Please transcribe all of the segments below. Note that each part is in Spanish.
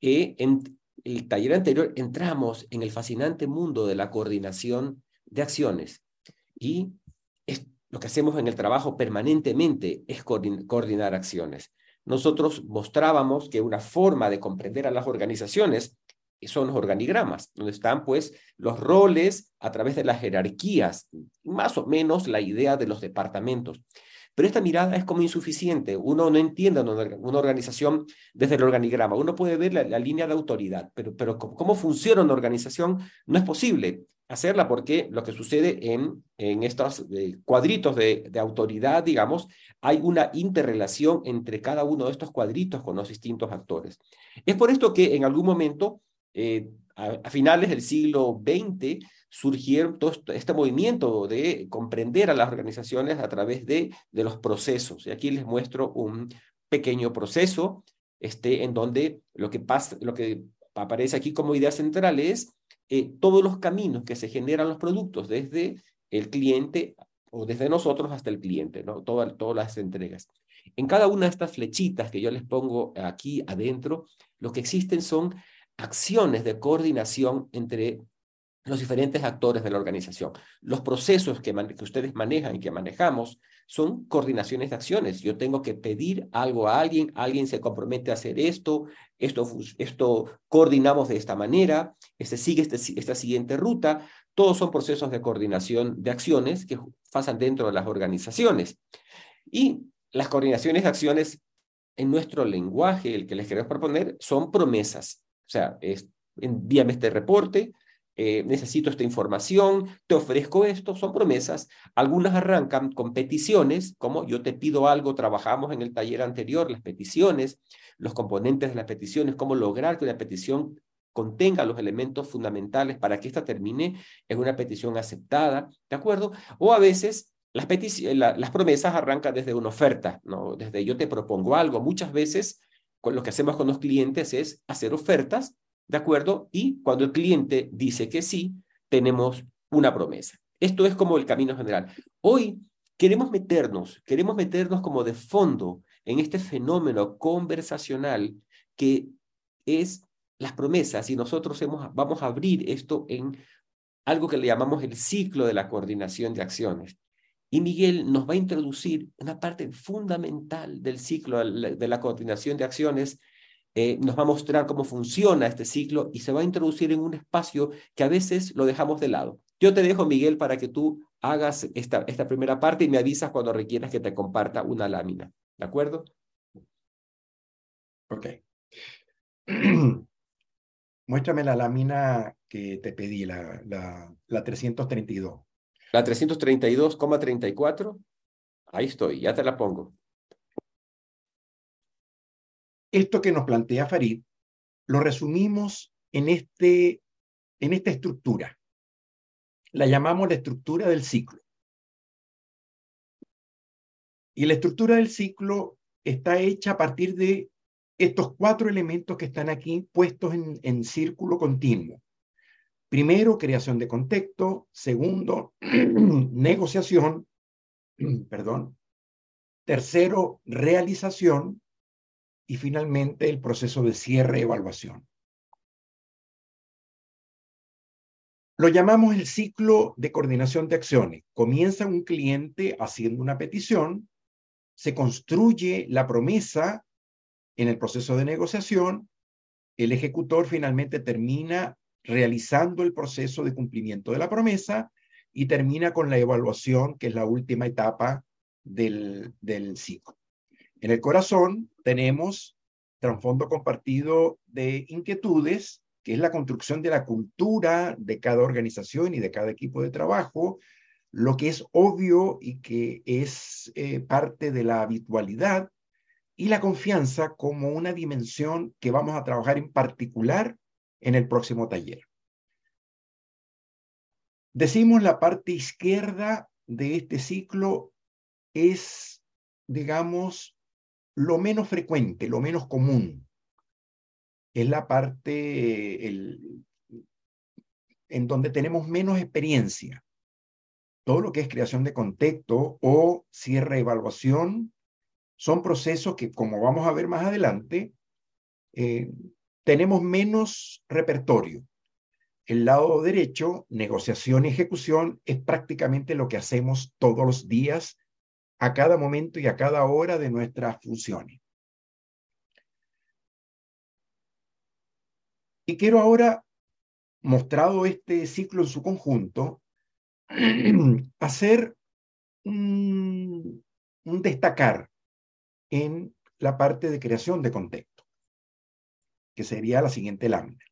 eh, en el taller anterior entramos en el fascinante mundo de la coordinación de acciones y lo que hacemos en el trabajo permanentemente es coordinar acciones. Nosotros mostrábamos que una forma de comprender a las organizaciones son los organigramas, donde están pues los roles a través de las jerarquías, más o menos la idea de los departamentos. Pero esta mirada es como insuficiente. Uno no entiende una, organización desde el organigrama. Uno puede ver la, línea de autoridad, pero, cómo funciona una organización no es posible hacerla porque lo que sucede en, estos eh, cuadritos de, de, autoridad, digamos, hay una interrelación entre cada uno de estos cuadritos con los distintos actores. Es por esto que en algún momento, eh, a, finales del siglo XX, surgieron todo este movimiento de comprender a las organizaciones a través de, de los procesos. Y aquí les muestro un pequeño proceso este, en donde lo que, pasa, lo que aparece aquí como idea central es eh, todos los caminos que se generan los productos, desde el cliente o desde nosotros hasta el cliente, ¿no? Todas, todas las entregas. En cada una de estas flechitas que yo les pongo aquí adentro, lo que existen son acciones de coordinación entre los diferentes actores de la organización. Los procesos que, ustedes manejan y que manejamos son coordinaciones de acciones. Yo tengo que pedir algo a alguien, alguien se compromete a hacer esto, esto, esto coordinamos de esta manera, este sigue este, esta siguiente ruta. Todos son procesos de coordinación de acciones que pasan dentro de las organizaciones. Y las coordinaciones de acciones en nuestro lenguaje, el que les queremos proponer, son promesas. O sea, envíame este reporte, eh, necesito esta información, te ofrezco esto, son promesas. Algunas arrancan con peticiones, como yo te pido algo, trabajamos en el taller anterior, las peticiones, los componentes de las peticiones, cómo lograr que una petición contenga los elementos fundamentales para que ésta termine en una petición aceptada, ¿de acuerdo? O a veces las, las promesas arrancan desde una oferta, ¿no? Desde yo te propongo algo. Muchas veces con lo que hacemos con los clientes es hacer ofertas ¿De acuerdo? Y cuando el cliente dice que sí, tenemos una promesa. Esto es como el camino general. Hoy queremos meternos, queremos meternos como de fondo en este fenómeno conversacional que es las promesas y nosotros hemos, vamos a abrir esto en algo que le llamamos el ciclo de la coordinación de acciones. Y Miguel nos va a introducir una parte fundamental del ciclo de la coordinación de acciones eh, nos va a mostrar cómo funciona este ciclo y se va a introducir en un espacio que a veces lo dejamos de lado. Yo te dejo, Miguel, para que tú hagas esta, esta primera parte y me avisas cuando requieras que te comparta una lámina. ¿De acuerdo? Ok. Muéstrame la lámina que te pedí, la, la, la 332. La 332,34. Ahí estoy, ya te la pongo. Esto que nos plantea Farid lo resumimos en, este, en esta estructura. La llamamos la estructura del ciclo. Y la estructura del ciclo está hecha a partir de estos cuatro elementos que están aquí puestos en, en círculo continuo. Primero, creación de contexto. Segundo, negociación. Perdón. Tercero, realización y finalmente el proceso de cierre-evaluación. Lo llamamos el ciclo de coordinación de acciones. Comienza un cliente haciendo una petición, se construye la promesa en el proceso de negociación, el ejecutor finalmente termina realizando el proceso de cumplimiento de la promesa y termina con la evaluación, que es la última etapa del, ciclo. En el corazón tenemos trasfondo compartido de inquietudes, que es la construcción de la cultura de cada organización y de cada equipo de trabajo, lo que es obvio y que es eh, parte de la habitualidad, y la confianza como una dimensión que vamos a trabajar en particular en el próximo taller. Decimos la parte izquierda de este ciclo es, digamos, lo menos frecuente, lo menos común, es la parte en donde tenemos menos experiencia. Todo lo que es creación de contexto o cierre-evaluación son procesos que, como vamos a ver más adelante, eh, tenemos menos repertorio. El lado derecho, negociación y ejecución, es prácticamente lo que hacemos todos los días, a cada momento y a cada hora de nuestras funciones. Y quiero ahora, mostrado este ciclo en su conjunto, hacer un, destacar en la parte de creación de contexto, que sería la siguiente lámina.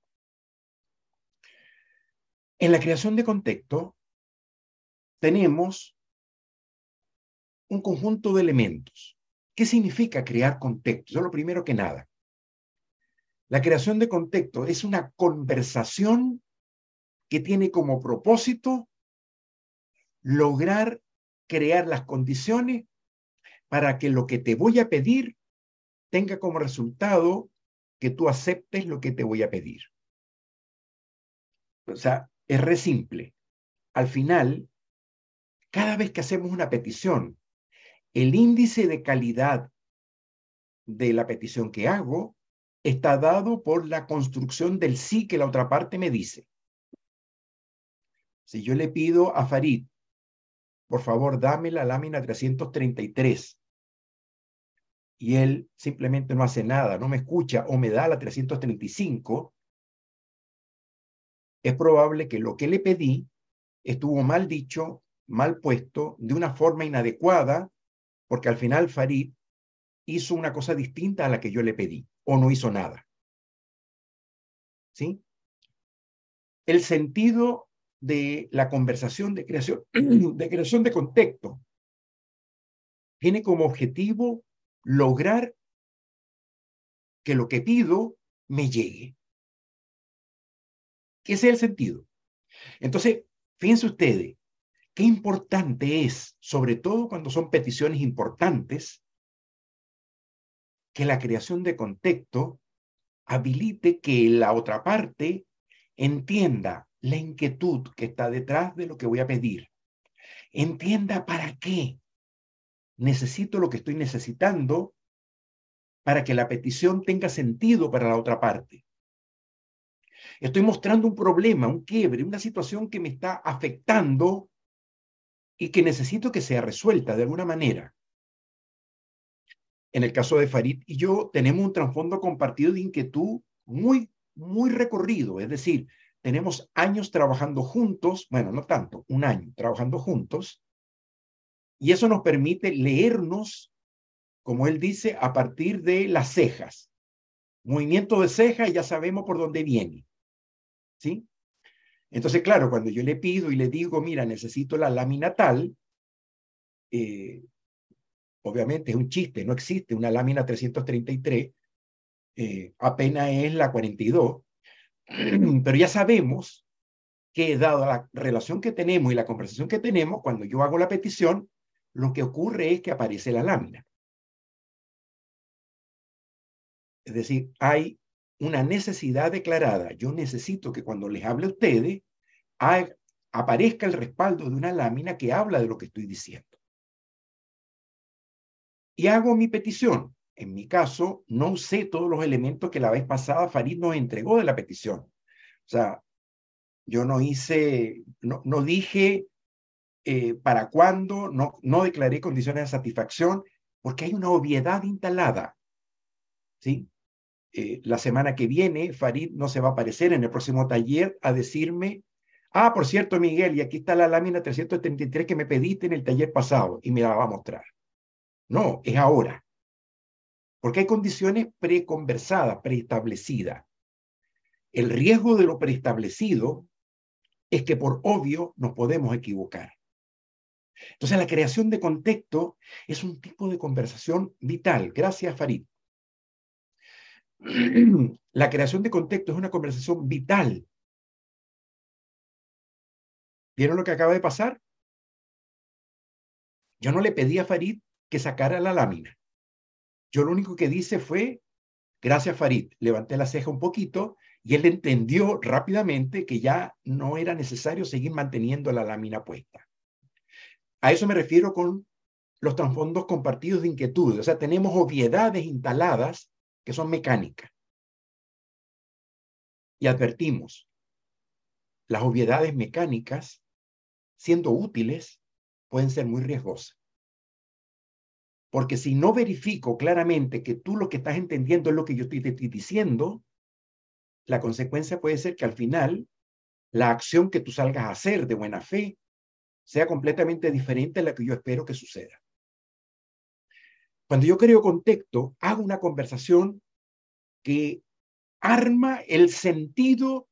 En la creación de contexto tenemos un conjunto de elementos. ¿Qué significa crear contexto? Eso es lo primero que nada. La creación de contexto es una conversación que tiene como propósito lograr crear las condiciones para que lo que te voy a pedir tenga como resultado que tú aceptes lo que te voy a pedir. O sea, es re simple. Al final, cada vez que hacemos una petición, el índice de calidad de la petición que hago está dado por la construcción del sí que la otra parte me dice. Si yo le pido a Farid, por favor, dame la lámina 333, y él simplemente no hace nada, no me escucha o me da la 335, es probable que lo que le pedí estuvo mal dicho, mal puesto, de una forma inadecuada, porque al final Farid hizo una cosa distinta a la que yo le pedí o no hizo nada. ¿Sí? El sentido de la conversación de creación de, creación de contexto tiene como objetivo lograr que lo que pido me llegue. ¿Qué es el sentido? Entonces, fíjense ustedes, qué importante es, sobre todo cuando son peticiones importantes, que la creación de contexto habilite que la otra parte entienda la inquietud que está detrás de lo que voy a pedir. Entienda para qué necesito lo que estoy necesitando para que la petición tenga sentido para la otra parte. Estoy mostrando un problema, un quiebre, una situación que me está afectando y que necesito que sea resuelta de alguna manera. En el caso de Farid y yo tenemos un trasfondo compartido de inquietud muy, muy recorrido, es decir, tenemos años trabajando juntos, bueno, no tanto, un año trabajando juntos, y eso nos permite leernos, como él dice, a partir de las cejas. Movimiento de ceja, ya sabemos por dónde viene. ¿Sí? Entonces, claro, cuando yo le pido y le digo, mira, necesito la lámina tal, eh, obviamente es un chiste, no existe una lámina 333, eh, apenas es la 42, pero ya sabemos que dado la relación que tenemos y la conversación que tenemos, cuando yo hago la petición, lo que ocurre es que aparece la lámina. Es decir, hay una necesidad declarada. Yo necesito que cuando les hable a ustedes, aparezca el respaldo de una lámina que habla de lo que estoy diciendo. Y hago mi petición. En mi caso, no usé todos los elementos que la vez pasada Farid nos entregó de la petición. O sea, yo no hice, no, no dije eh, para cuándo, no, declaré condiciones de satisfacción, porque hay una obviedad instalada. ¿sí? Eh, la semana que viene, Farid no se va a aparecer en el próximo taller a decirme, ah, por cierto, Miguel, y aquí está la lámina 333 que me pediste en el taller pasado y me la va a mostrar. No, es ahora. Porque hay condiciones preconversadas, preestablecidas. El riesgo de lo preestablecido es que por obvio nos podemos equivocar. Entonces, la creación de contexto es un tipo de conversación vital. Gracias, Farid. La creación de contexto es una conversación vital. ¿Vieron lo que acaba de pasar? Yo no le pedí a Farid que sacara la lámina. Yo lo único que dice fue, gracias Farid, levanté la ceja un poquito y él entendió rápidamente que ya no era necesario seguir manteniendo la lámina puesta. A eso me refiero con los trasfondos compartidos de inquietud. O sea, tenemos obviedades instaladas que son mecánicas. y advertimos, las obviedades mecánicas, siendo útiles, pueden ser muy riesgosas. Porque si no verifico claramente que tú lo que estás entendiendo es lo que yo te estoy diciendo, la consecuencia puede ser que al final la acción que tú salgas a hacer de buena fe sea completamente diferente a la que yo espero que suceda. Cuando yo creo contexto, hago una conversación que arma el sentido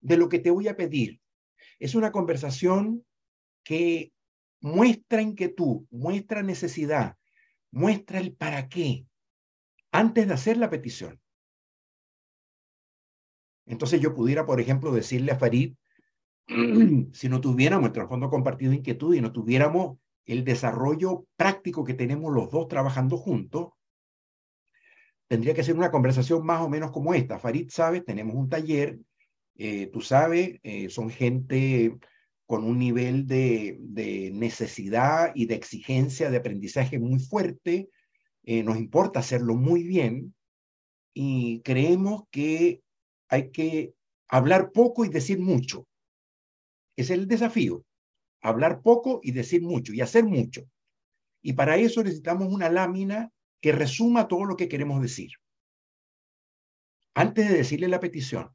de lo que te voy a pedir. Es una conversación que muestra inquietud, muestra necesidad, muestra el para qué antes de hacer la petición. Entonces yo pudiera, por ejemplo, decirle a Farid, si no tuviéramos el trasfondo compartido de inquietud y no tuviéramos el desarrollo práctico que tenemos los dos trabajando juntos, tendría que ser una conversación más o menos como esta. Farid sabe, tenemos un taller, eh, tú sabes, eh, son gente con un nivel de, necesidad y de exigencia de aprendizaje muy fuerte. Eh, nos importa hacerlo muy bien y creemos que hay que hablar poco y decir mucho. Es el desafío. Hablar poco y decir mucho y hacer mucho. Y para eso necesitamos una lámina que resuma todo lo que queremos decir. Antes de decirle la petición,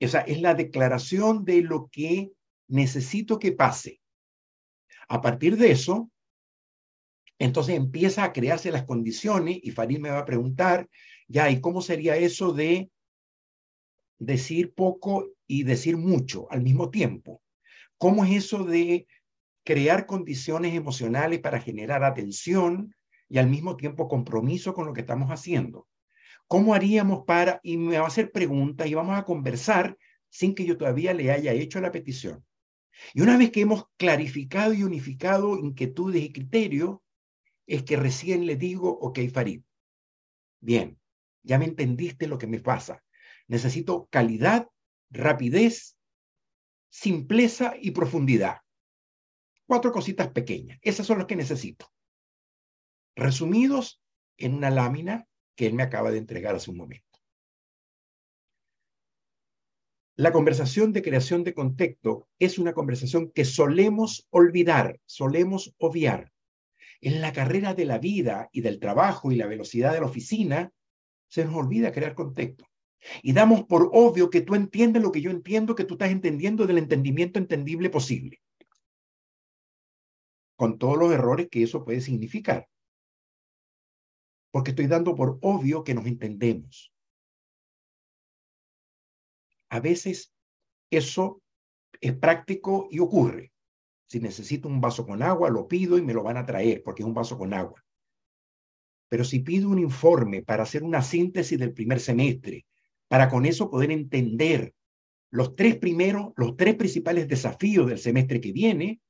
esa es la declaración de lo que necesito que pase. A partir de eso, entonces empieza a crearse las condiciones y Farid me va a preguntar, ya, ¿y cómo sería eso de decir poco y decir mucho al mismo tiempo? ¿Cómo es eso de crear condiciones emocionales para generar atención y al mismo tiempo compromiso con lo que estamos haciendo? ¿Cómo haríamos para, y me va a hacer preguntas y vamos a conversar sin que yo todavía le haya hecho la petición? Y una vez que hemos clarificado y unificado inquietudes y criterios, es que recién le digo, ok, Farid, bien, ya me entendiste lo que me pasa. Necesito calidad, rapidez, simpleza y profundidad. Cuatro cositas pequeñas. Esas son las que necesito. Resumidos en una lámina que él me acaba de entregar hace un momento. La conversación de creación de contexto es una conversación que solemos olvidar, solemos obviar. En la carrera de la vida y del trabajo y la velocidad de la oficina, se nos olvida crear contexto. Y damos por obvio que tú entiendes lo que yo entiendo, que tú estás entendiendo del entendimiento entendible posible. Con todos los errores que eso puede significar. Porque estoy dando por obvio que nos entendemos. A veces eso es práctico y ocurre. Si necesito un vaso con agua, lo pido y me lo van a traer porque es un vaso con agua. Pero si pido un informe para hacer una síntesis del primer semestre, para con eso poder entender los tres primeros, los tres principales desafíos del semestre que viene,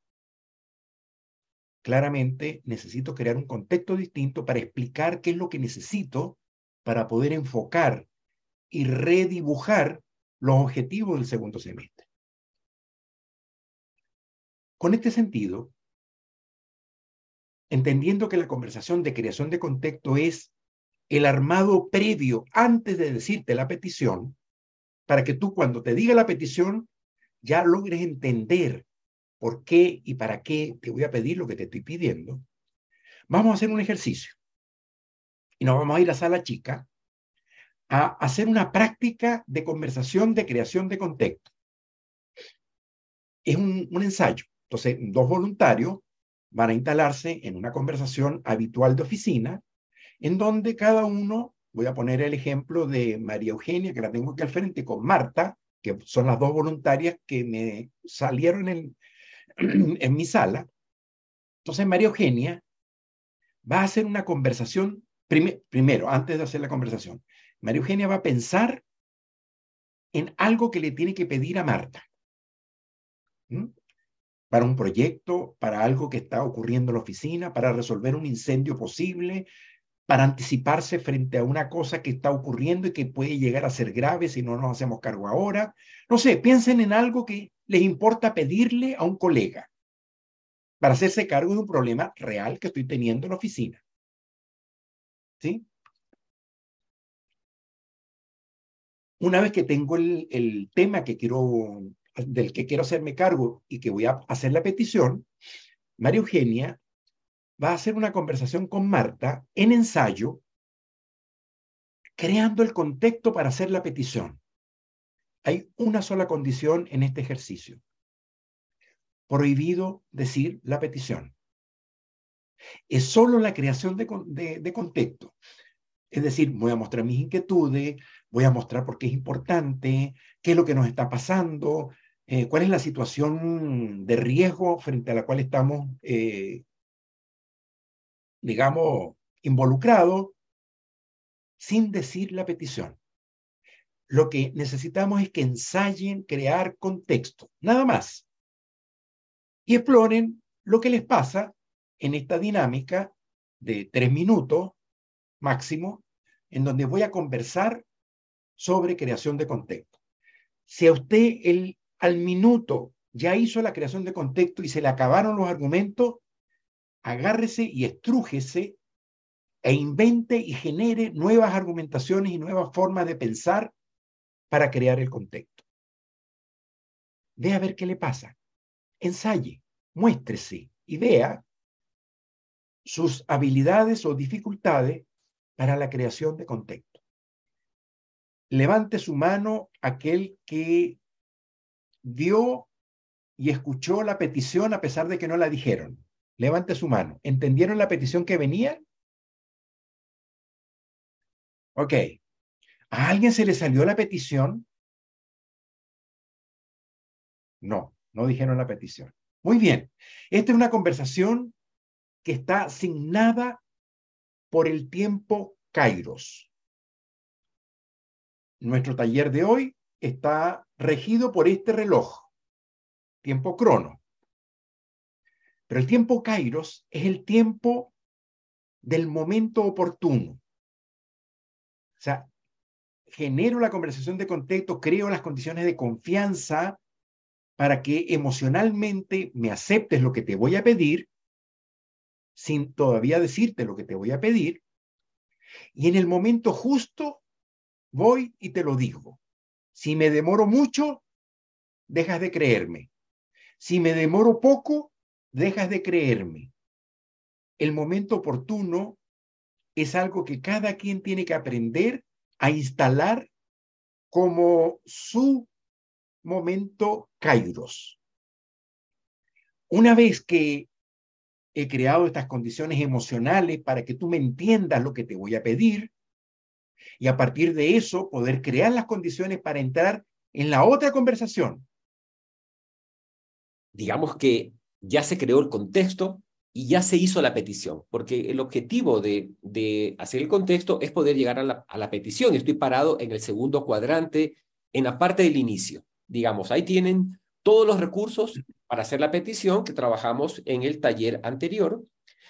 claramente necesito crear un contexto distinto para explicar qué es lo que necesito para poder enfocar y redibujar los objetivos del segundo semestre. Con este sentido, entendiendo que la conversación de creación de contexto es el armado previo antes de decirte la petición, para que tú cuando te diga la petición ya logres entender por qué y para qué te voy a pedir lo que te estoy pidiendo, vamos a hacer un ejercicio. Y nos vamos a ir a sala chica a hacer una práctica de conversación de creación de contexto. Es un, ensayo. Entonces, dos voluntarios van a instalarse en una conversación habitual de oficina, en donde cada uno, voy a poner el ejemplo de María Eugenia, que la tengo aquí al frente, con Marta, que son las dos voluntarias que me salieron en, en mi sala. Entonces, María Eugenia va a hacer una conversación, primero, antes de hacer la conversación, María Eugenia va a pensar en algo que le tiene que pedir a Marta. Para un proyecto, para algo que está ocurriendo en la oficina, para resolver un incendio posible, para anticiparse frente a una cosa que está ocurriendo y que puede llegar a ser grave si no nos hacemos cargo ahora. No sé, piensen en algo que les importa pedirle a un colega para hacerse cargo de un problema real que estoy teniendo en la oficina. ¿Sí? una vez que tengo el, el tema que quiero, del que quiero hacerme cargo y que voy a hacer la petición, María Eugenia va a hacer una conversación con Marta en ensayo, creando el contexto para hacer la petición. Hay una sola condición en este ejercicio. Prohibido decir la petición. Es solo la creación de, de, contexto. Es decir, voy a mostrar mis inquietudes, voy a mostrar por qué es importante, qué es lo que nos está pasando, eh, cuál es la situación de riesgo frente a la cual estamos, eh, digamos, involucrados, sin decir la petición. Lo que necesitamos es que ensayen crear contexto, nada más. Y exploren lo que les pasa en esta dinámica de tres minutos máximo, en donde voy a conversar sobre creación de contexto. Si a usted el, al minuto ya hizo la creación de contexto y se le acabaron los argumentos, agárrese y estrújese e invente y genere nuevas argumentaciones y nuevas formas de pensar para crear el contexto. Ve a ver qué le pasa. Ensaye, muéstrese y vea sus habilidades o dificultades para la creación de contexto. Levante su mano aquel que vio y escuchó la petición a pesar de que no la dijeron. Levante su mano. ¿Entendieron la petición que venía? Ok. ¿A alguien se le salió la petición? No, no dijeron la petición. Muy bien. Esta es una conversación que está asignada por el tiempo Kairos. Nuestro taller de hoy está regido por este reloj, tiempo crono. Pero el tiempo Kairos es el tiempo del momento oportuno. O sea, genero la conversación de contexto, creo las condiciones de confianza para que emocionalmente me aceptes lo que te voy a pedir sin todavía decirte lo que te voy a pedir. Y en el momento justo voy y te lo digo. Si me demoro mucho, dejas de creerme. Si me demoro poco, dejas de creerme. El momento oportuno es algo que cada quien tiene que aprender a instalar como su momento kairos. Una vez que he creado estas condiciones emocionales para que tú me entiendas lo que te voy a pedir y a partir de eso poder crear las condiciones para entrar en la otra conversación. Digamos que ya se creó el contexto y ya se hizo la petición, porque el objetivo de, hacer el contexto es poder llegar a la, a la petición. Estoy parado en el segundo cuadrante, en la parte del inicio. Digamos, ahí tienen todos los recursos para hacer la petición que trabajamos en el taller anterior,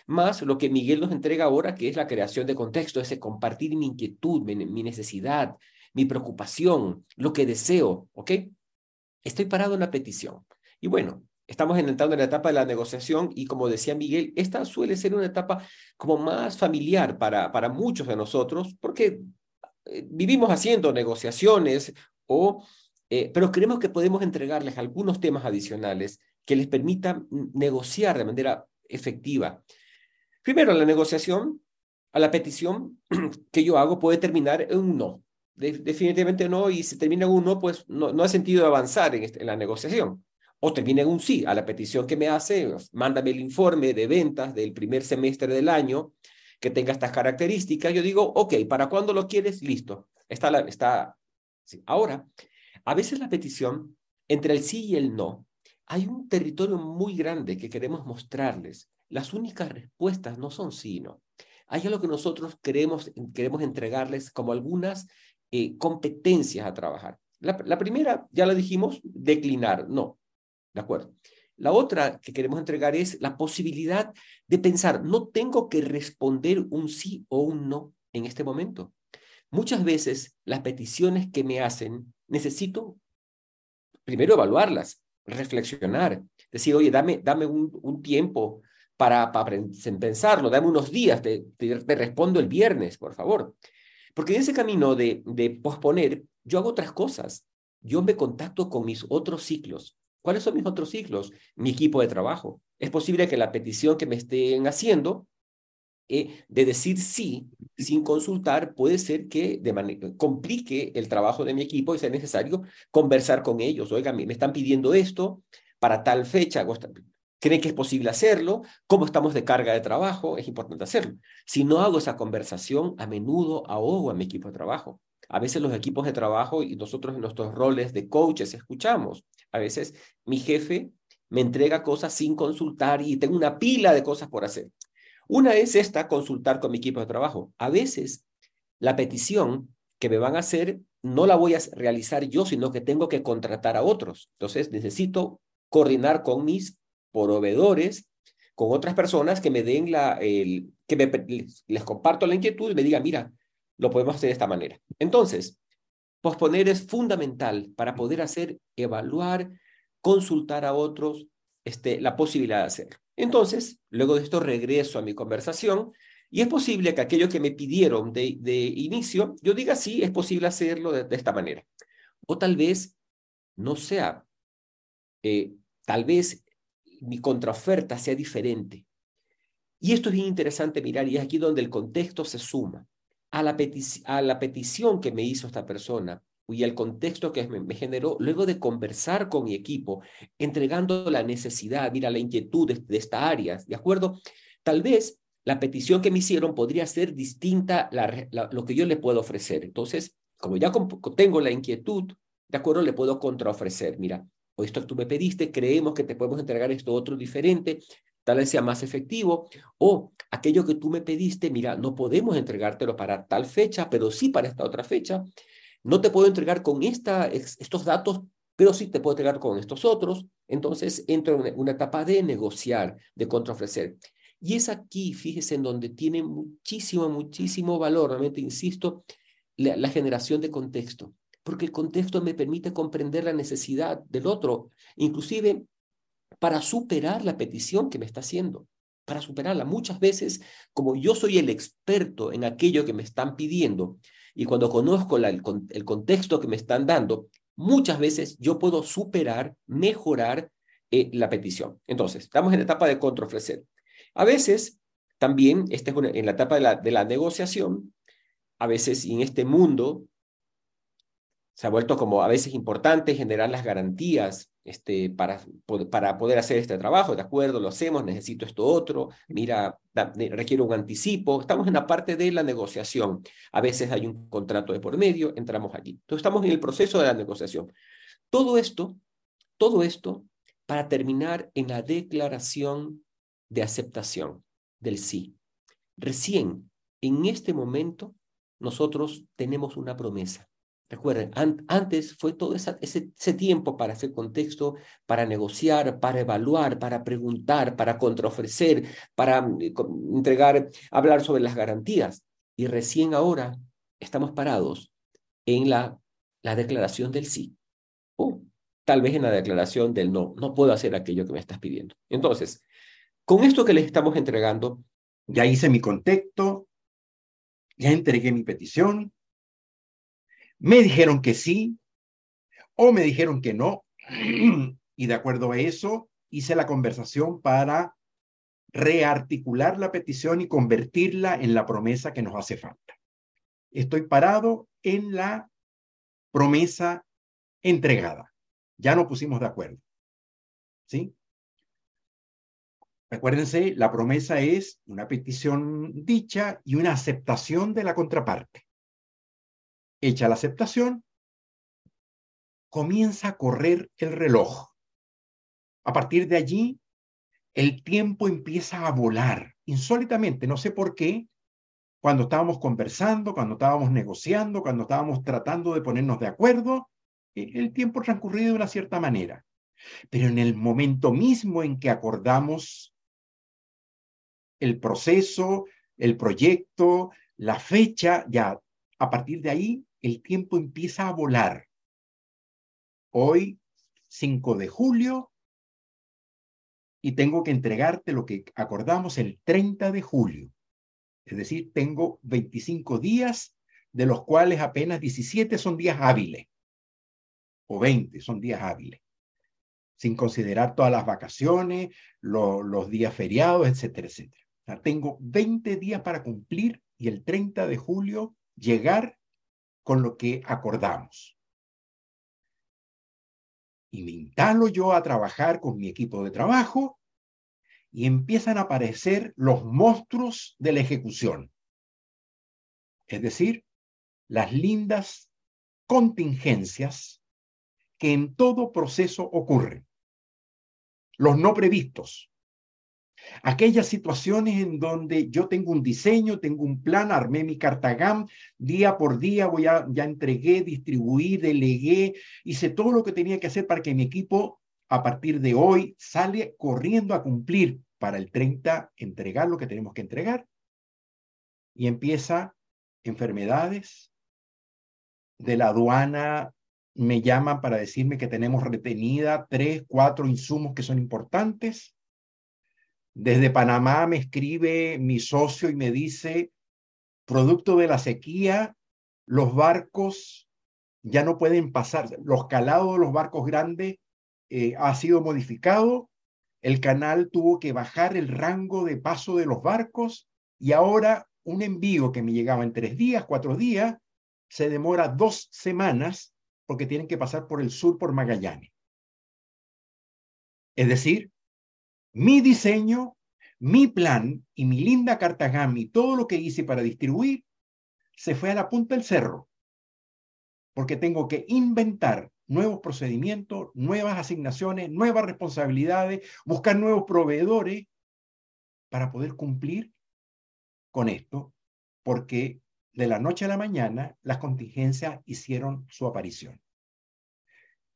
más lo que Miguel nos entrega ahora, que es la creación de contexto, ese compartir mi inquietud, mi, mi necesidad, mi preocupación, lo que deseo, ¿ok? Estoy parado en la petición. Y bueno, estamos entrando en la etapa de la negociación y como decía Miguel, esta suele ser una etapa como más familiar para, para muchos de nosotros, porque eh, vivimos haciendo negociaciones o eh, pero creemos que podemos entregarles algunos temas adicionales que les permitan negociar de manera efectiva. Primero, la negociación a la petición que yo hago puede terminar en un no. definitivamente no, y si termina en un no, pues no, no ha sentido avanzar en, este, en la negociación. O termina en un sí a la petición que me hace, mándame el informe de ventas del primer semestre del año que tenga estas características. Yo digo, ok, ¿para cuándo lo quieres? Listo. Está, está. Ahora, a veces la petición, entre el sí y el no, hay un territorio muy grande que queremos mostrarles. Las únicas respuestas no son sí y no. Hay algo que nosotros queremos, queremos entregarles como algunas eh, competencias a trabajar. La, la primera, ya la dijimos, declinar, no. ¿De acuerdo? La otra que queremos entregar es la posibilidad de pensar, no tengo que responder un sí o un no en este momento. Muchas veces las peticiones que me hacen necesito primero evaluarlas, reflexionar, decir, oye, dame, dame un, tiempo para, para, pensarlo, dame unos días, te, te, respondo el viernes, por favor. Porque en ese camino de, de posponer yo hago otras cosas. Yo me contacto con mis otros ciclos. ¿Cuáles son mis otros ciclos? Mi equipo de trabajo. Es posible que la petición que me estén haciendo eh, de decir sí sin consultar puede ser que de complique el trabajo de mi equipo y sea necesario conversar con ellos. Oigan, me están pidiendo esto para tal fecha. ¿Creen que es posible hacerlo? ¿Cómo estamos de carga de trabajo? Es importante hacerlo. Si no hago esa conversación, a menudo ahogo a mi equipo de trabajo. A veces los equipos de trabajo y nosotros en nuestros roles de coaches escuchamos. A veces mi jefe me entrega cosas sin consultar y tengo una pila de cosas por hacer. Una es esta, consultar con mi equipo de trabajo. A veces la petición que me van a hacer no la voy a realizar yo, sino que tengo que contratar a otros. Entonces necesito coordinar con mis proveedores, con otras personas que me den la, que me, les comparto la inquietud y me digan, mira, lo podemos hacer de esta manera. Entonces, posponer es fundamental para poder hacer, evaluar, consultar a otros este, la posibilidad de hacerlo. Entonces, luego de esto regreso a mi conversación y es posible que aquello que me pidieron de, inicio, yo diga sí, es posible hacerlo de, esta manera. O tal vez no sea, eh, tal vez mi contraoferta sea diferente. Y esto es interesante mirar y es aquí donde el contexto se suma a la, a la petición que me hizo esta persona y el contexto que me, generó luego de conversar con mi equipo, entregando la necesidad, mira, la inquietud de, esta área, ¿de acuerdo? Tal vez la petición que me hicieron podría ser distinta a lo que yo le puedo ofrecer. Entonces, como ya tengo la inquietud, ¿de acuerdo? Le puedo contraofrecer, mira, o esto que tú me pediste, creemos que te podemos entregar esto otro diferente, tal vez sea más efectivo, o aquello que tú me pediste, mira, no podemos entregártelo para tal fecha, pero sí para esta otra fecha, no te puedo entregar con esta, estos datos, pero sí te puedo entregar con estos otros. Entonces entro en una etapa de negociar, de contraofrecer. Y es aquí, fíjese, en donde tiene muchísimo, muchísimo valor, realmente insisto, la generación de contexto, porque el contexto me permite comprender la necesidad del otro, inclusive para superar la petición que me está haciendo, para superarla. Muchas veces, como yo soy el experto en aquello que me están pidiendo, y cuando conozco el, contexto que me están dando, muchas veces yo puedo superar, mejorar eh, la petición. Entonces, estamos en la etapa de contraofrecer. A veces, también, este es en la etapa de la, de la negociación, a veces en este mundo se ha vuelto como a veces importante generar las garantías este, para, poder hacer este trabajo, de acuerdo, lo hacemos, necesito esto otro, mira, requiero un anticipo, estamos en la parte de la negociación, a veces hay un contrato de por medio, entramos aquí. Entonces estamos en el proceso de la negociación. Todo esto, todo esto para terminar en la declaración de aceptación del sí. Recién, en este momento, nosotros tenemos una promesa Recuerden, antes fue todo ese, ese, tiempo para hacer contexto, para negociar, para evaluar, para preguntar, para contraofrecer, para mm, entregar, hablar sobre las garantías. Y recién ahora estamos parados en la, la declaración del sí. O tal vez en la declaración del no. No puedo hacer aquello que me estás pidiendo. Entonces, con esto que les estamos entregando. Ya hice mi contexto, ya entregué mi petición, me dijeron que sí o me dijeron que no. Y de acuerdo a eso, hice la conversación para rearticular la petición y convertirla en la promesa que nos hace falta. Estoy parado en la promesa entregada. Ya no pusimos de acuerdo. ¿Sí? Recuérdense, la promesa es una petición dicha y una aceptación de la contraparte hecha la aceptación, comienza a correr el reloj. A partir de allí, el tiempo empieza a volar insólitamente, no sé por qué, cuando estábamos conversando, cuando estábamos negociando, cuando estábamos tratando de ponernos de acuerdo, e, el tiempo transcurrió de una cierta manera. Pero en el momento mismo en que acordamos el proceso, el proyecto, la fecha, ya a partir de ahí el tiempo empieza a volar. Hoy, 5 de julio, y tengo que entregarte lo que acordamos el 30 de julio. Es decir, tengo 25 días de los cuales apenas 17 son días hábiles, o 20 son días hábiles, sin considerar todas las vacaciones, los días feriados, etcétera, etcétera. tengo 20 días para cumplir y el 30 de julio llegar con lo que acordamos. Y me instalo yo a trabajar con mi equipo de trabajo y empiezan a aparecer los monstruos de la ejecución. Es decir, las lindas contingencias que en todo proceso ocurren. Los no previstos, Aquellas situaciones en donde yo tengo un diseño, tengo un plan, armé mi cartagam, día por día voy a, ya entregué, distribuí, delegué, hice todo lo que tenía que hacer para que mi equipo a partir de hoy sale corriendo a cumplir para el 30, entregar lo que tenemos que entregar. Y empieza enfermedades de la aduana, me llaman para decirme que tenemos retenida tres, cuatro insumos que son importantes desde Panamá me escribe mi socio y me dice, producto de la sequía, los barcos ya no pueden pasar, los calados de los barcos grandes eh, ha sido modificado, el canal tuvo que bajar el rango de paso de los barcos y ahora un envío que me llegaba en tres días, cuatro días, se demora dos semanas porque tienen que pasar por el sur por Magallanes. Es decir, mi diseño, mi plan y mi linda cartagami, todo lo que hice para distribuir, se fue a la punta del cerro, porque tengo que inventar nuevos procedimientos, nuevas asignaciones, nuevas responsabilidades, buscar nuevos proveedores para poder cumplir con esto, porque de la noche a la mañana las contingencias hicieron su aparición.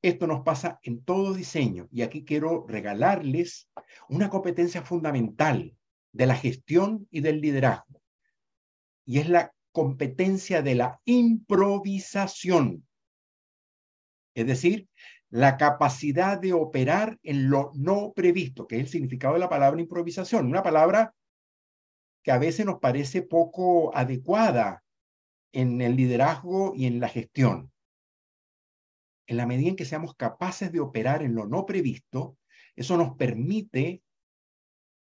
Esto nos pasa en todo diseño y aquí quiero regalarles una competencia fundamental de la gestión y del liderazgo. Y es la competencia de la improvisación. Es decir, la capacidad de operar en lo no previsto, que es el significado de la palabra improvisación, una palabra que a veces nos parece poco adecuada en el liderazgo y en la gestión en la medida en que seamos capaces de operar en lo no previsto, eso nos permite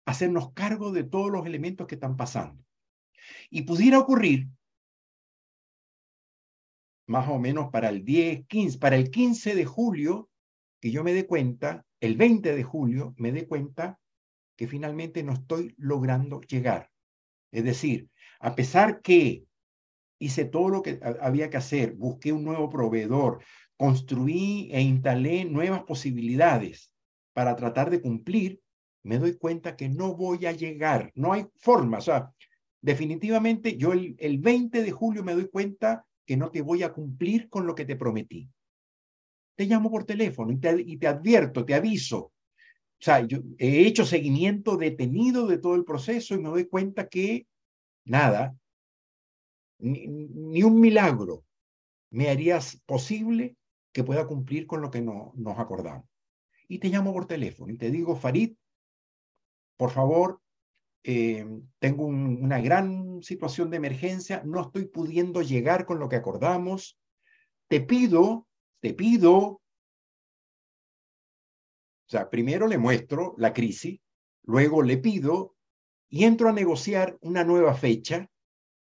hacernos cargo de todos los elementos que están pasando. Y pudiera ocurrir, más o menos para el 10, 15, para el 15 de julio, que yo me dé cuenta, el 20 de julio, me dé cuenta que finalmente no estoy logrando llegar. Es decir, a pesar que hice todo lo que había que hacer, busqué un nuevo proveedor, construí e instalé nuevas posibilidades para tratar de cumplir, me doy cuenta que no voy a llegar, no hay forma, o sea, definitivamente yo el, 20 de julio me doy cuenta que no te voy a cumplir con lo que te prometí. Te llamo por teléfono y te, advierto, te aviso. O sea, yo he hecho seguimiento detenido de todo el proceso y me doy cuenta que nada, ni, ni un milagro me harías posible que pueda cumplir con lo que no, nos acordamos. Y te llamo por teléfono y te digo, Farid, por favor, eh, tengo una gran situación de emergencia, no estoy pudiendo llegar con lo que acordamos, te pido, te pido, o sea, primero le muestro la crisis, luego le pido y entro a negociar una nueva fecha,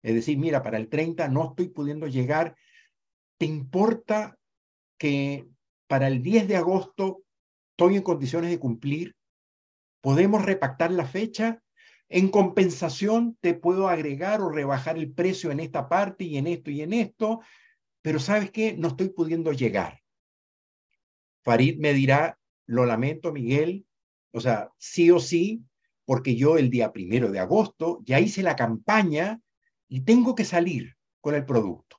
es decir, mira, para el 30 no estoy pudiendo llegar, ¿te importa que para el 10 de agosto estoy en condiciones de cumplir, podemos repactar la fecha. En compensación te puedo agregar o rebajar el precio en esta parte y en esto y en esto, pero sabes qué, no estoy pudiendo llegar. Farid me dirá, lo lamento Miguel, o sea, sí o sí, porque yo el día primero de agosto ya hice la campaña y tengo que salir con el producto.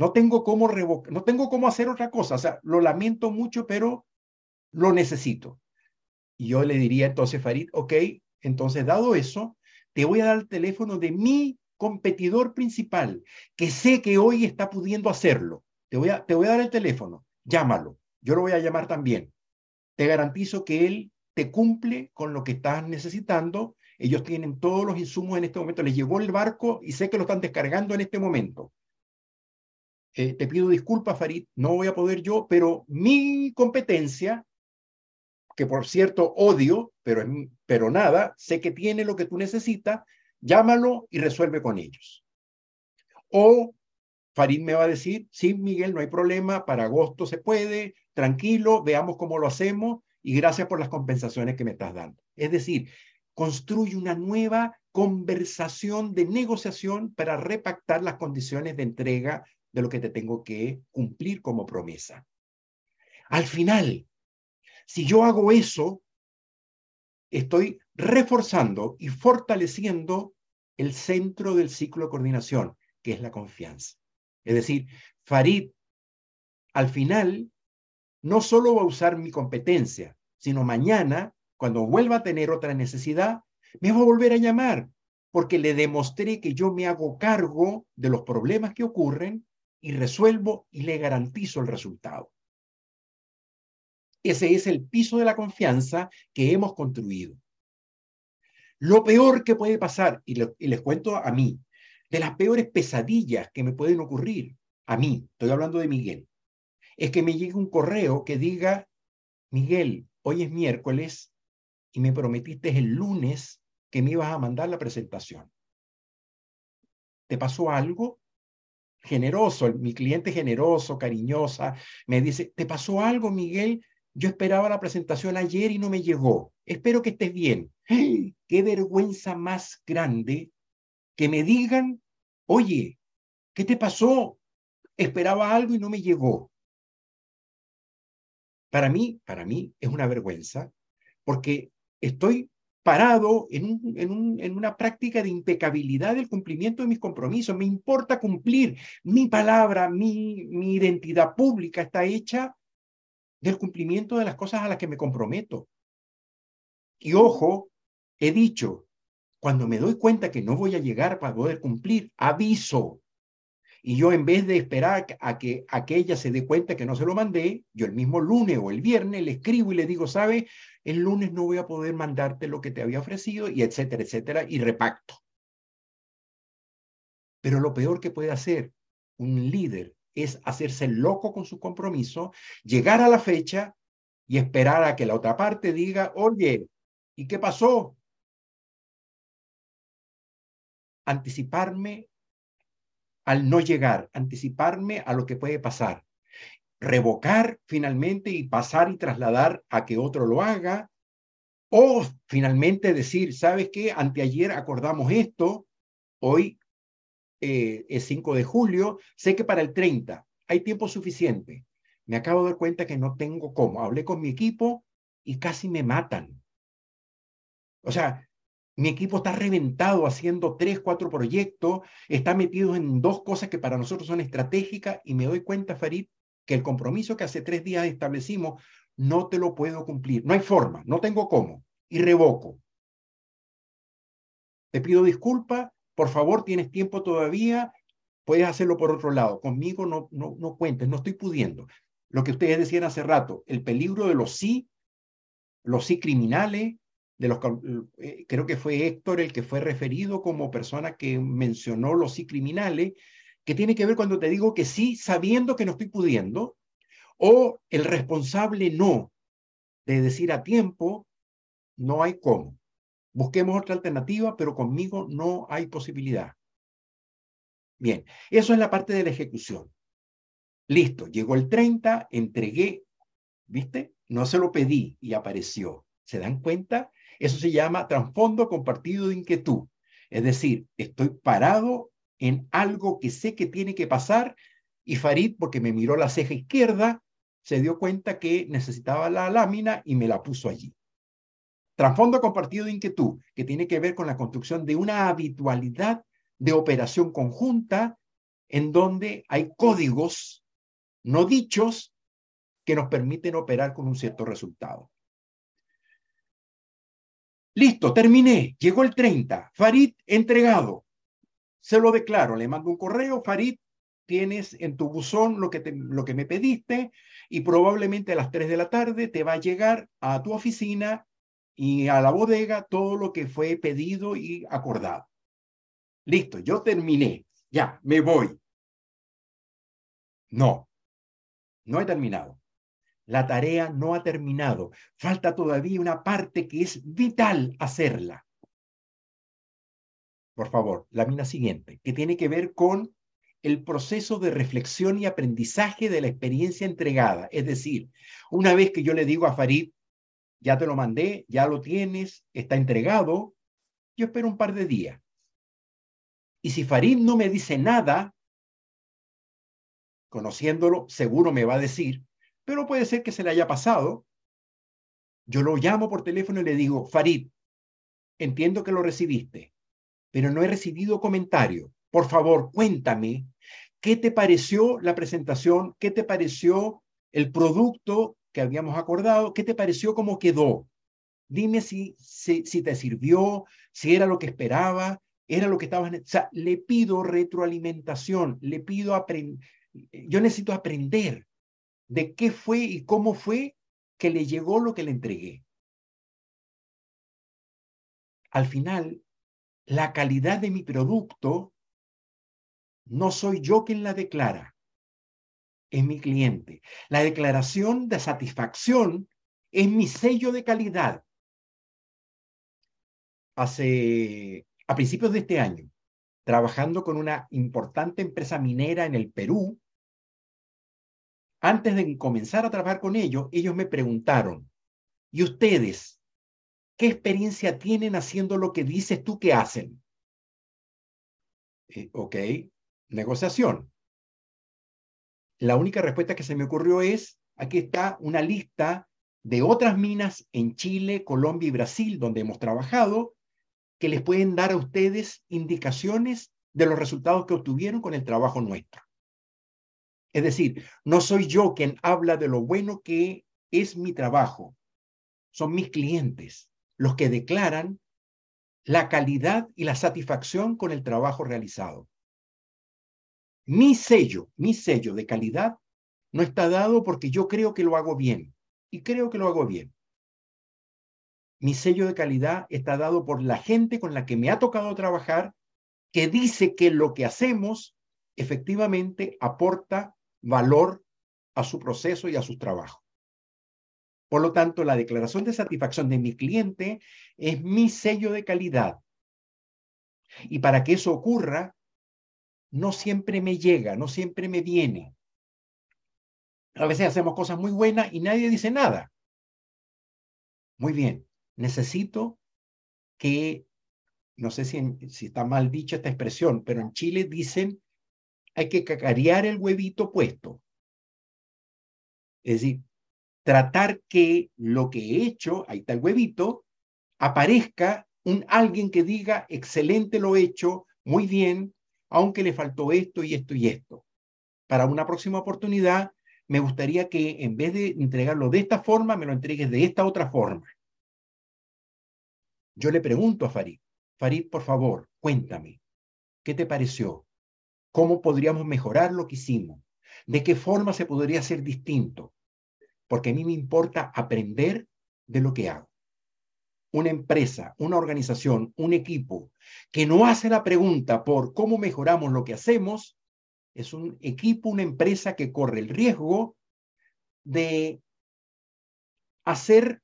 No tengo cómo revocar, no tengo cómo hacer otra cosa. O sea, lo lamento mucho, pero lo necesito. Y yo le diría entonces, Farid, ok, entonces dado eso, te voy a dar el teléfono de mi competidor principal, que sé que hoy está pudiendo hacerlo. Te voy a, te voy a dar el teléfono, llámalo. Yo lo voy a llamar también. Te garantizo que él te cumple con lo que estás necesitando. Ellos tienen todos los insumos en este momento. Les llegó el barco y sé que lo están descargando en este momento eh, te pido disculpas, Farid, no voy a poder yo, pero mi competencia, que por cierto odio, pero, pero nada, sé que tiene lo que tú necesitas, llámalo y resuelve con ellos. O Farid me va a decir, sí, Miguel, no hay problema, para agosto se puede, tranquilo, veamos cómo lo hacemos y gracias por las compensaciones que me estás dando. Es decir, construye una nueva conversación de negociación para repactar las condiciones de entrega de lo que te tengo que cumplir como promesa. Al final, si yo hago eso, estoy reforzando y fortaleciendo el centro del ciclo de coordinación, que es la confianza. Es decir, Farid, al final, no solo va a usar mi competencia, sino mañana, cuando vuelva a tener otra necesidad, me va a volver a llamar, porque le demostré que yo me hago cargo de los problemas que ocurren y resuelvo y le garantizo el resultado. Ese es el piso de la confianza que hemos construido. Lo peor que puede pasar, y, les cuento a mí, de las peores pesadillas que me pueden ocurrir, a mí, estoy hablando de Miguel, es que me llegue un correo que diga, Miguel, hoy es miércoles y me prometiste el lunes que me ibas a mandar la presentación. ¿Te pasó algo? Generoso, mi cliente generoso, cariñosa, me dice, ¿te pasó algo, Miguel? Yo esperaba la presentación ayer y no me llegó. Espero que estés bien. Qué vergüenza más grande que me digan, oye, ¿qué te pasó? Esperaba algo y no me llegó. Para mí, para mí es una vergüenza porque estoy parado en, una práctica de impecabilidad del cumplimiento de mis compromisos. Me importa cumplir mi palabra, mi, mi identidad pública está hecha del cumplimiento de las cosas a las que me comprometo. Y ojo, he dicho, cuando me doy cuenta que no voy a llegar para poder cumplir, aviso. Y yo en vez de esperar a que aquella se dé cuenta que no se lo mandé, yo el mismo lunes o el viernes le escribo y le digo, ¿sabe? El lunes no voy a poder mandarte lo que te había ofrecido y etcétera, etcétera, y repacto. Pero lo peor que puede hacer un líder es hacerse loco con su compromiso, llegar a la fecha y esperar a que la otra parte diga, oye, ¿y qué pasó? Anticiparme al no llegar, anticiparme a lo que puede pasar, revocar finalmente y pasar y trasladar a que otro lo haga, o finalmente decir, ¿sabes qué? Anteayer acordamos esto, hoy eh, es 5 de julio, sé que para el 30 hay tiempo suficiente. Me acabo de dar cuenta que no tengo cómo. Hablé con mi equipo y casi me matan. O sea, mi equipo está reventado haciendo tres, cuatro proyectos, está metido en dos cosas que para nosotros son estratégicas y me doy cuenta, Farid, que el compromiso que hace tres días establecimos no te lo puedo cumplir. No hay forma, no tengo cómo y revoco. Te pido disculpas, por favor, tienes tiempo todavía, puedes hacerlo por otro lado. Conmigo no, no, no cuentes, no estoy pudiendo. Lo que ustedes decían hace rato, el peligro de los sí, los sí criminales, de los, eh, creo que fue Héctor el que fue referido como persona que mencionó los sí criminales, que tiene que ver cuando te digo que sí, sabiendo que no estoy pudiendo, o el responsable no, de decir a tiempo, no hay cómo. Busquemos otra alternativa, pero conmigo no hay posibilidad. Bien, eso es la parte de la ejecución. Listo, llegó el 30, entregué, ¿viste? No se lo pedí y apareció. ¿Se dan cuenta? Eso se llama trasfondo compartido de inquietud. Es decir, estoy parado en algo que sé que tiene que pasar y Farid, porque me miró la ceja izquierda, se dio cuenta que necesitaba la lámina y me la puso allí. Trasfondo compartido de inquietud, que tiene que ver con la construcción de una habitualidad de operación conjunta en donde hay códigos no dichos que nos permiten operar con un cierto resultado. Listo, terminé. Llegó el 30. Farid entregado. Se lo declaro, le mando un correo. Farid, tienes en tu buzón lo que, me pediste y probablemente a las 3 de la tarde te va a llegar a tu oficina y a la bodega todo lo que fue pedido y acordado. Listo, yo terminé. Ya, me voy. No, no he terminado. La tarea no ha terminado. Falta todavía una parte que es vital hacerla. Por favor, la mina siguiente, que tiene que ver con el proceso de reflexión y aprendizaje de la experiencia entregada. Es decir, una vez que yo le digo a Farid, ya te lo mandé, ya lo tienes, está entregado, yo espero un par de días. Y si Farid no me dice nada, conociéndolo, seguro me va a decir, pero puede ser que se le haya pasado. Yo lo llamo por teléfono y le digo, Farid, entiendo que lo recibiste, pero no he recibido comentario. Por favor, cuéntame, ¿qué te pareció la presentación? ¿Qué te pareció el producto que habíamos acordado? ¿Qué te pareció cómo quedó? Dime si, si, te sirvió, si era lo que esperaba, era lo que estabas... O sea, le pido retroalimentación, le pido aprender. Yo necesito aprender de qué fue y cómo fue que le llegó lo que le entregué. Al final, la calidad de mi producto no soy yo quien la declara, es mi cliente. La declaración de satisfacción es mi sello de calidad. Hace, a principios de este año, trabajando con una importante empresa minera en el Perú, antes de comenzar a trabajar con ellos, ellos me preguntaron, ¿y ustedes qué experiencia tienen haciendo lo que dices tú que hacen? Eh, ok, negociación. La única respuesta que se me ocurrió es, aquí está una lista de otras minas en Chile, Colombia y Brasil donde hemos trabajado, que les pueden dar a ustedes indicaciones de los resultados que obtuvieron con el trabajo nuestro. Es decir, no soy yo quien habla de lo bueno que es mi trabajo. Son mis clientes los que declaran la calidad y la satisfacción con el trabajo realizado. Mi sello, mi sello de calidad no está dado porque yo creo que lo hago bien y creo que lo hago bien. Mi sello de calidad está dado por la gente con la que me ha tocado trabajar que dice que lo que hacemos efectivamente aporta valor a su proceso y a su trabajo. Por lo tanto, la declaración de satisfacción de mi cliente es mi sello de calidad. Y para que eso ocurra, no siempre me llega, no siempre me viene. A veces hacemos cosas muy buenas y nadie dice nada. Muy bien, necesito que, no sé si, si está mal dicha esta expresión, pero en Chile dicen hay que cacarear el huevito puesto. Es decir, tratar que lo que he hecho, ahí está el huevito, aparezca un alguien que diga, excelente lo he hecho, muy bien, aunque le faltó esto y esto y esto. Para una próxima oportunidad, me gustaría que en vez de entregarlo de esta forma, me lo entregues de esta otra forma. Yo le pregunto a Farid, Farid, por favor, cuéntame, ¿qué te pareció? ¿Cómo podríamos mejorar lo que hicimos? ¿De qué forma se podría hacer distinto? Porque a mí me importa aprender de lo que hago. Una empresa, una organización, un equipo que no hace la pregunta por cómo mejoramos lo que hacemos, es un equipo, una empresa que corre el riesgo de hacer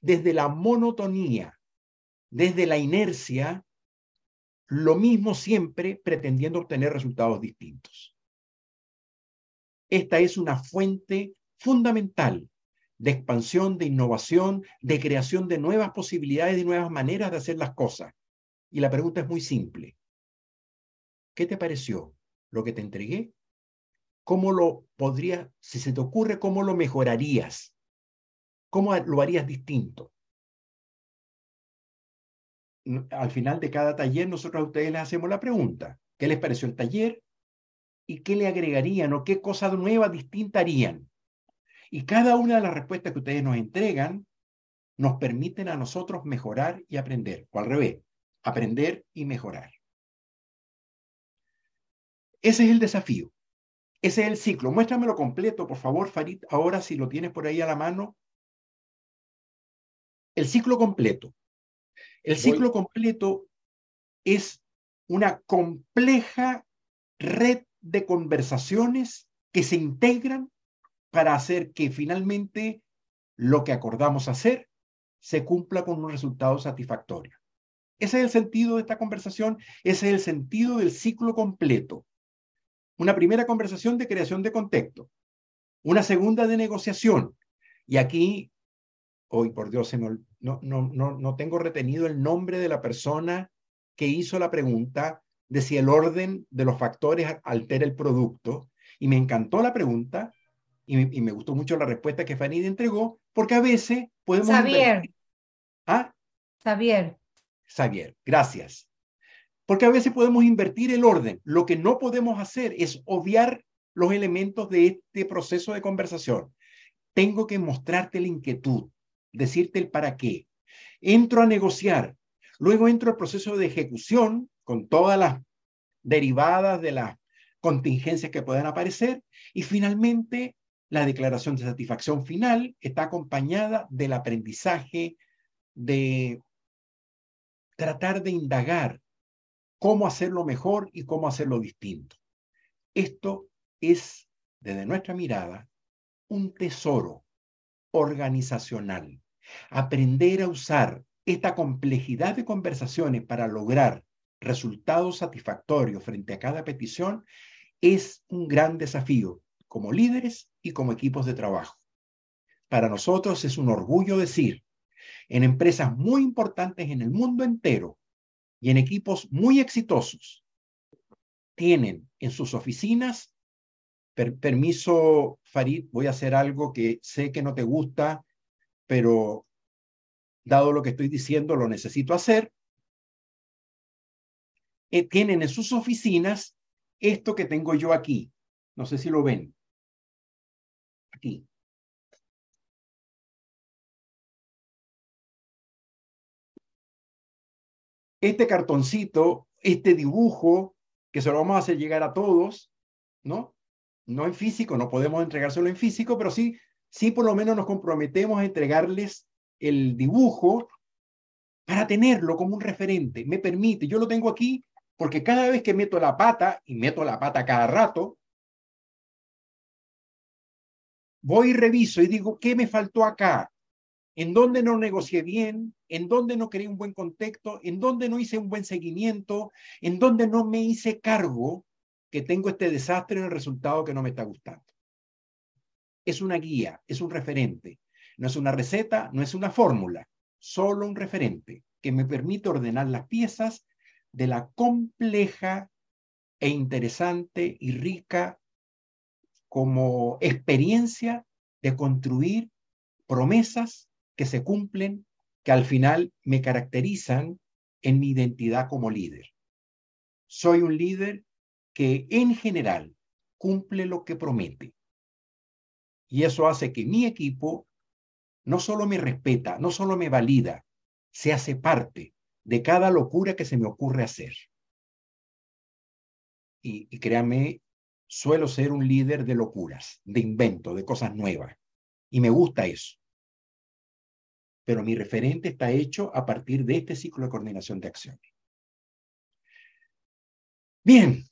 desde la monotonía, desde la inercia, lo mismo siempre pretendiendo obtener resultados distintos. Esta es una fuente fundamental de expansión, de innovación, de creación de nuevas posibilidades y nuevas maneras de hacer las cosas. Y la pregunta es muy simple. ¿Qué te pareció lo que te entregué? ¿Cómo lo podría, si se te ocurre, cómo lo mejorarías? ¿Cómo lo harías distinto? al final de cada taller nosotros a ustedes les hacemos la pregunta, ¿qué les pareció el taller? ¿Y qué le agregarían o qué cosa nueva, distinta harían? Y cada una de las respuestas que ustedes nos entregan nos permiten a nosotros mejorar y aprender, o al revés, aprender y mejorar. Ese es el desafío. Ese es el ciclo. Muéstramelo completo, por favor, Farid, ahora si lo tienes por ahí a la mano. El ciclo completo. El ciclo completo es una compleja red de conversaciones que se integran para hacer que finalmente lo que acordamos hacer se cumpla con un resultado satisfactorio. Ese es el sentido de esta conversación, ese es el sentido del ciclo completo. Una primera conversación de creación de contexto, una segunda de negociación. Y aquí, hoy por Dios, no, no, no, no tengo retenido el nombre de la persona que hizo la pregunta de si el orden de los factores altera el producto. Y me encantó la pregunta y me, gustó mucho la respuesta que Fanny entregó, porque a veces podemos... Xavier. ¿Ah? Xavier. Xavier, gracias. Porque a veces podemos invertir el orden. Lo que no podemos hacer es obviar los elementos de este proceso de conversación. Tengo que mostrarte la inquietud, decirte el para qué. Entro a negociar, luego entro al proceso de ejecución con todas las derivadas de las contingencias que puedan aparecer y finalmente la declaración de satisfacción final está acompañada del aprendizaje, de tratar de indagar cómo hacerlo mejor y cómo hacerlo distinto. Esto es, desde nuestra mirada, un tesoro organizacional. Aprender a usar esta complejidad de conversaciones para lograr resultados satisfactorios frente a cada petición es un gran desafío como líderes y como equipos de trabajo. Para nosotros es un orgullo decir, en empresas muy importantes en el mundo entero y en equipos muy exitosos, tienen en sus oficinas, permiso, Farid, voy a hacer algo que sé que no te gusta, pero dado lo que estoy diciendo, lo necesito hacer. Eh, tienen en sus oficinas esto que tengo yo aquí. No sé si lo ven Este cartoncito, este dibujo, que se lo vamos a hacer llegar a todos, ¿no? No en físico, no podemos entregárselo en físico, pero sí, sí por lo menos nos comprometemos a entregarles el dibujo para tenerlo como un referente. Me permite, yo lo tengo aquí porque cada vez que meto la pata, y meto la pata cada rato, voy y reviso y digo, ¿qué me faltó acá? ¿En dónde no negocié bien? ¿En dónde no creé un buen contexto? ¿En dónde no hice un buen seguimiento? ¿En dónde no me hice cargo que tengo este desastre en el resultado que no me está gustando? Es una guía, es un referente. No es una receta, no es una fórmula, solo un referente que me permite ordenar las piezas de la compleja e interesante y rica como experiencia de construir promesas que se cumplen, que al final me caracterizan en mi identidad como líder. Soy un líder que en general cumple lo que promete. Y eso hace que mi equipo no solo me respeta, no solo me valida, se hace parte de cada locura que se me ocurre hacer. Y, y créanme, suelo ser un líder de locuras, de invento, de cosas nuevas. Y me gusta eso. Pero mi referente está hecho a partir de este ciclo de coordinación de acciones. Bien.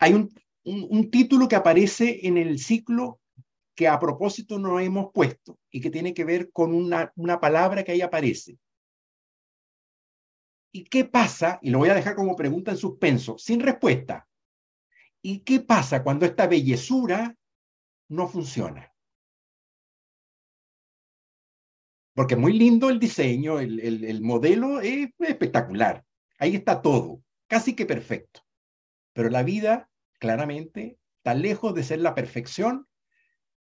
Hay un, título que aparece en el ciclo que a propósito no hemos puesto y que tiene que ver con una, una palabra que ahí aparece. ¿Y qué pasa? Y lo voy a dejar como pregunta en suspenso, sin respuesta. ¿Y qué pasa cuando esta bellezura no funciona? Porque muy lindo el diseño, el, el, modelo es espectacular. Ahí está todo, casi que perfecto. Pero la vida, claramente, está lejos de ser la perfección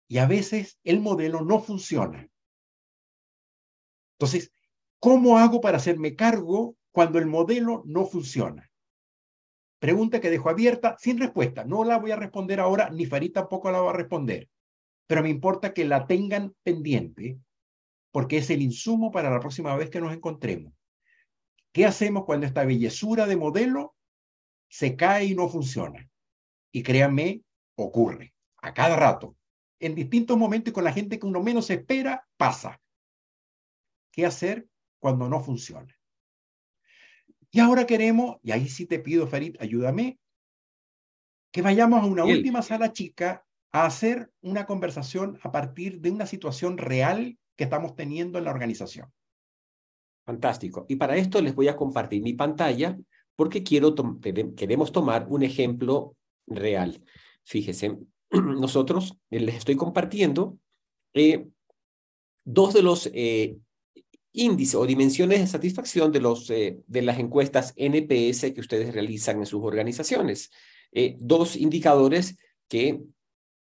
y a veces el modelo no funciona. Entonces, ¿cómo hago para hacerme cargo cuando el modelo no funciona? Pregunta que dejo abierta sin respuesta. No la voy a responder ahora, ni Farid tampoco la va a responder. Pero me importa que la tengan pendiente porque es el insumo para la próxima vez que nos encontremos. ¿Qué hacemos cuando esta bellezura de modelo se cae y no funciona? Y créanme, ocurre a cada rato. En distintos momentos y con la gente que uno menos espera, pasa. ¿Qué hacer cuando no funciona? Y ahora queremos, y ahí sí te pido, Farid, ayúdame, que vayamos a una última sala chica a hacer una conversación a partir de una situación real que estamos teniendo en la organización. Fantástico. Y para esto les voy a compartir mi pantalla porque quiero queremos tomar un ejemplo real. Fíjense, nosotros les estoy compartiendo eh, dos de los eh, índices o dimensiones de satisfacción de, los, eh, de las encuestas NPS que ustedes realizan en sus organizaciones. dos indicadores que,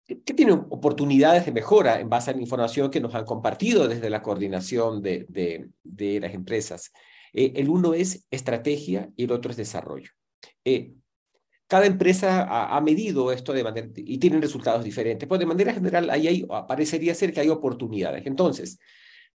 que, tienen oportunidades de mejora en base a la información que nos han compartido desde la coordinación de, de, de las empresas. el uno es estrategia y el otro es desarrollo. Cada empresa ha, medido esto de manera, y tienen resultados diferentes, pero de manera general ahí hay, parecería ser que hay oportunidades. Entonces,